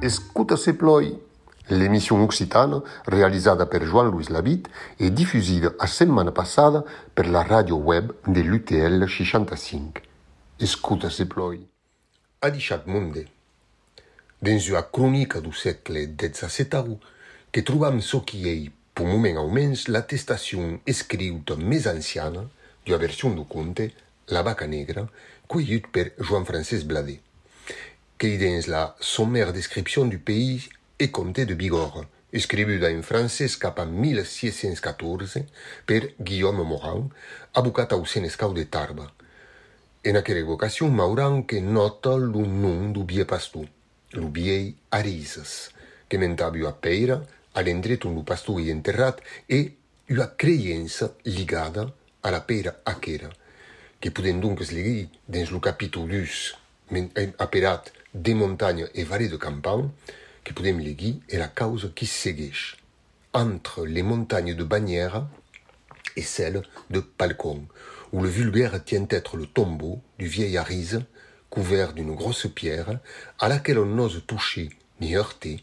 Escuta se ploi. L'émission occitane, realizzata per Jean-Louis Labitte e diffusa la settimana passata per la radio web dell'UTL 65. Escuta se ploi. A diciat monde. Dins una cronica du segle XVII que trobam so qui ei, per moment aumens, l'attestacion escriuta més anciana d'una version du conte La vaca negra, cueillut per Joan Francesc Bladet, que dins la sommaire description du pays et comté de Bigorre, escribuda en francès cap a 1614 per Guillaume Morin, abocat au Senescau de Tarba. En aquella evocació Mauran que nota lo nom du bie pastor, lo biei Arises, que mentava a peira a l'endret on lo pastor hi enterrat e una creiença ligada a la peira aquera, que podem donc llegir dins lo capítol 2 aperat de montagne et vallée de campagne, que podem llegir est la cause qui segueix entre les montagnes de Bagnères et celles de Palcon, où le vulgaire tient être le tombeau du vieil Arise, couvert d'une grosse pierre, à laquelle on n'ose toucher ni heurter,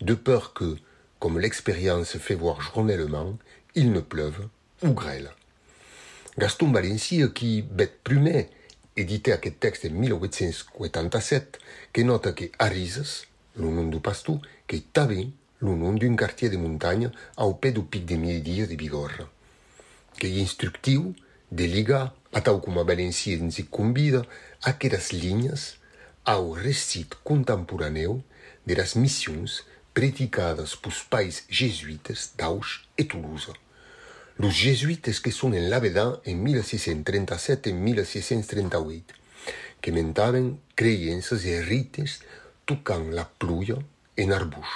de peur que, comme l'expérience fait voir journellement, il ne pleuve ou grêle. Gaston Valency, qui, bête plumet, édité aquest texte en 1887, que nota que Arises, le nom du pastor, que també le nom d'un quartier de muntanya au peu du pic de Midi de Bigorra, que instructiu de ligar, tal como a Valenciense convida, aquelas linhas ao recite contemporâneo das missões praticadas pelos pais jesuítas d'Auch e Toulouse. Os jesuítas que são em Lavedan em 1637 e 1638, que mentavam crenças e rites tocando la pluia em Arbus,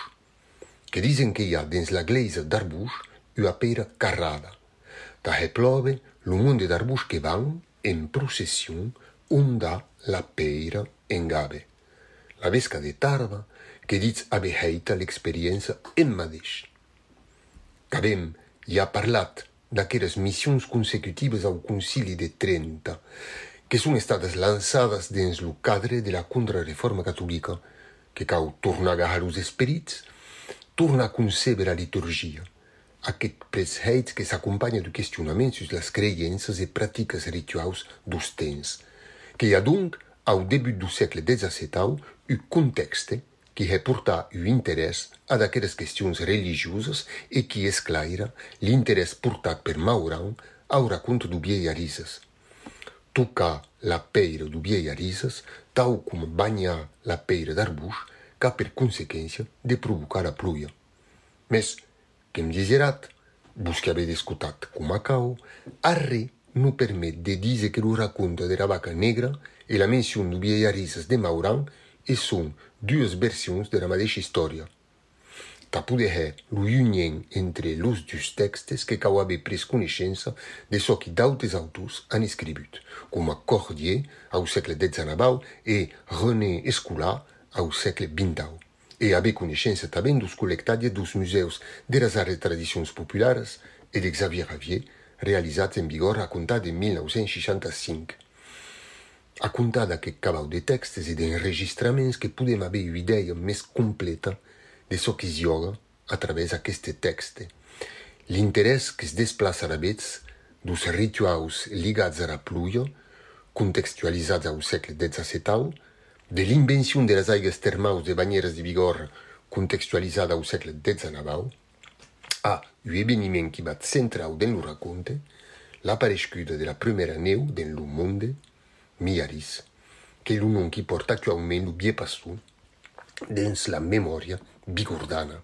que dizem que há dentro da igreja d'Arbus uma pera carrada, da replove lo monde d'Arbuix que van en procession onda la peira en gabe. La vesca de Tarba que dits abe heita l'experiència en madeix. Cabem hi ha parlat d'aquelles missions consecutives au Concili de Trenta, que són estades lançades dins el cadre de la contrarreforma catòlica, que cau tornar a agarrar els esperits, torna a concebre la liturgia, Aquest presheig que se de do questionamento das creiences e práticas rituais dos tens, que há, ha donc, ao début do século XVII, o contexto que reporta o interesse a aquelas questões religiosas e que qui o interesse portado por Maurão ao raconto do Bieiarises. Tocar la peira do Bieiarises, tal como banhar la peira d'arbuix, ca per consequência de provocar a pluia. Mas Kim Desirat, Busque avete ascoltato con Macao, a re nous permet de dire que le raconte de la vaca negra et la mention du vieillarissas de Mauran et sont deux versions de la même histoire. Tapu de ré, l'union entre les deux textes que Kao avait pris connaissance de ce que d'autres auteurs ont écrit, comme Cordier au siècle XIX et René Escula au siècle XX. E haver coneixença també dos col·lectades dos museus de les arts e tradicions populares e de Xavier Ravier, realitzats en vigor a comptar de 1965. A comptar d'aquest cabal de textes e d'enregistraments que podem haver una idea més completa de çò que es joga a través d'aqueste. L'interès que es desplaça a vets dos rituals ligats a la pluja, contextualitzats al segle XVII, de l'invencion de las aigues termaus de banyeres de vigor contextualizada au segle XIX, a un événement qui va centrau dans le raconte, l'apparescuda de la première neu dans le monde, Miaris, que l'un qui porte actuellement le biais passou dans la mémoire bigourdana.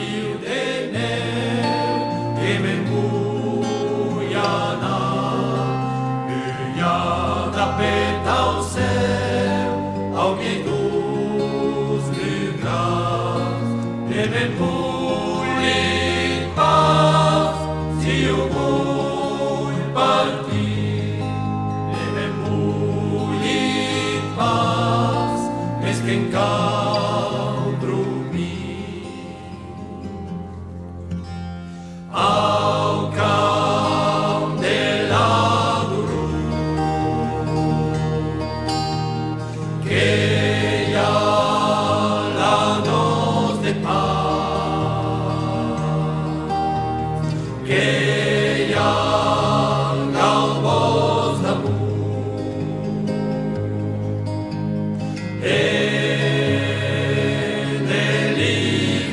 Rio de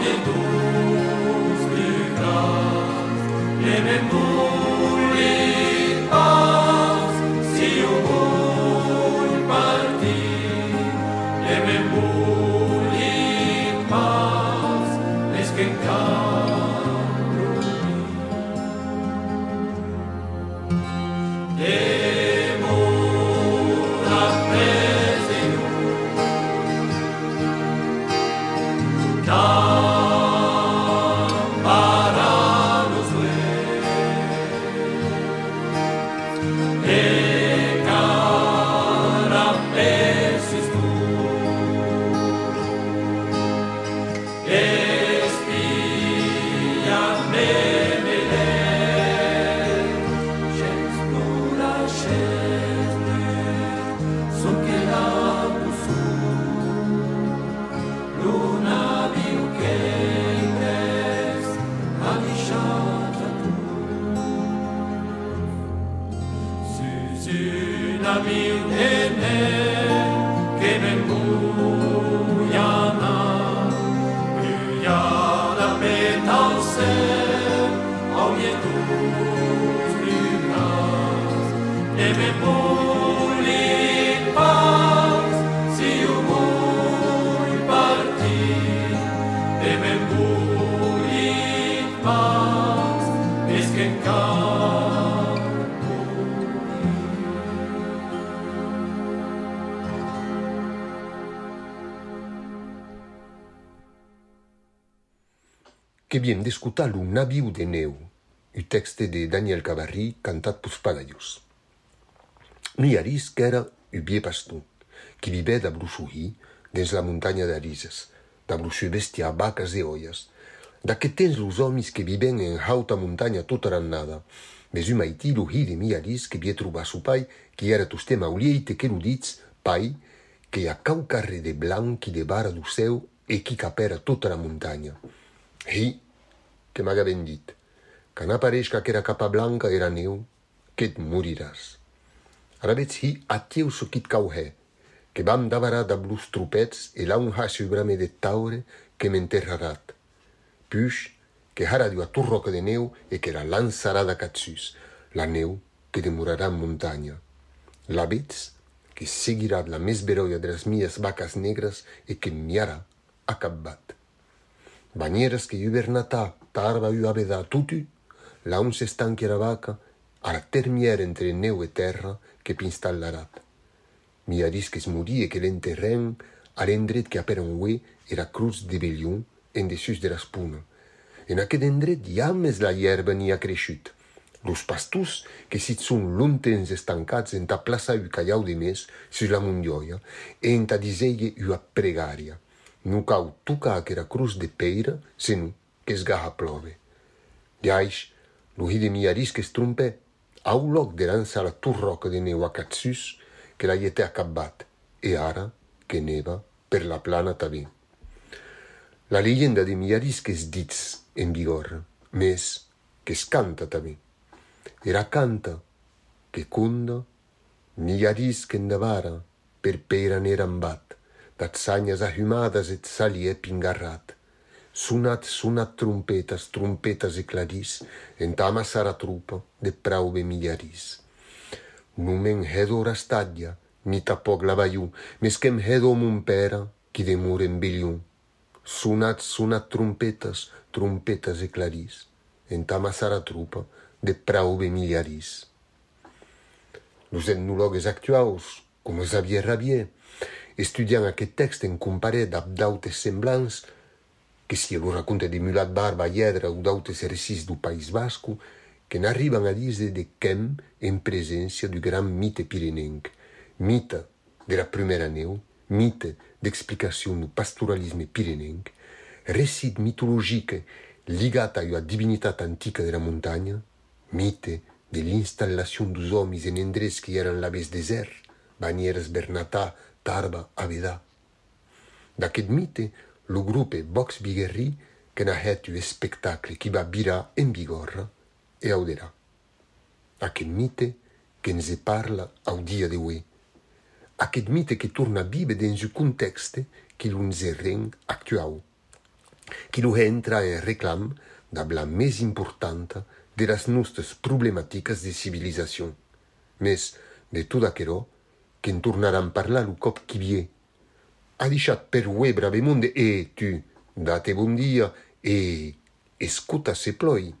Aleluia. que bien discutalum nabiu de neu. El texte de Daniel Cavarri cantat pels Padaius. Miaris qu'era un bier pastor, qui vivait da Bruxuhi, dins la muntanya d'Arises, da Bruxu bestia vacas e ollas, da que tens los homes que viven en hauta muntanya tota rannada, mes un maiti lo hi de Miaris que vie trobar su pai, qui era toste maulieite que lo dits, pai, que a cau carre de blanc qui de vara do seu e qui capera tota la muntanya. Hi, que m'haga ben dit, quand apareixca aquera capa blanca era neu, que et moriràs. Ara veig hi a tieu su quit cauhe, que vam davarar de blus trupets e la un hasi brame de taure que m'enterrarat. Puix, que ara diu a tu roca de neu e que la lançarà de catsus, la neu que demorarà en muntanya. La veig que seguirà la més veroia de les mies vacas negres e que miara acabat. Banyeres que hi hivernatà, tarda hi haver de tutu, la un se stanchi la vaca, la termiere entre neu e terra che pinstallarat. Mi arisques murie che l'enterren a l'endret che apera un ue era cruz de belion en dessus de la spuna. En aquest endret jammes la hierba ni ha crescut. Los pastus que sit sun luntens estancats en ta plaça u callau de mes sus la mundioia e en ta diseie u a pregaria. Nu cau tuca aquera cruz de peira, senu que esgarra plove. Diaix, lo hi de miaris que strumpe, au loc de lança la turroca de neu a catsus que la iete acabat, e ara que neva per la plana tabí. La leyenda de miaris que es dits en vigor, que es canta tabí. Era canta que cunda, miaris que endavara, per pera nerambat, dat sagnas ahumadas et salier pingarrat. Sunat, sunat trompetas, trompetas e claris, entama sarà trupa de praube migliaris. Numen hedo rastaglia, ni tapoc la vaiu, mesquem hedo mun pera, qui demur en biliun. Sunat, sunat trompetas, trompetas e claris, entama sarà trupa de praube migliaris. Los etnologues actuals, com Xavier Rabier, estudiant aquest text en comparé d'abdautes semblants, que si lo racconta de Mulat Barba Hiedra ou d'autres recis do País Basco, que n'arriban a dizer de quem en presença do gran mite pirenenc, mite de la primera neu, mite d'explicació do pastoralisme pirenenc, recit mitologique ligat a la divinitat antica de la muntanya, mite de l'installació dos homes en endreç que eren l'aves desert, Banieres, Bernatà, Tarba, Avedà. D'aquest mite, lo grupe Vox Biguerri que n'a hèt un espectacle qui va virar en vigor e auderà. Aquest mite que ens e parla au dia de hoi. Aquest mite que torna vive dins un context qui l'uns erren actuau. Qui lo entra en reclam da la més importanta de las nostres problematiques de civilizacion. Mes de tot aquerò, que en tornaran a parlar lo cop qui vient a deixat per webra be monde e tu date bon dia e escuta se ploi.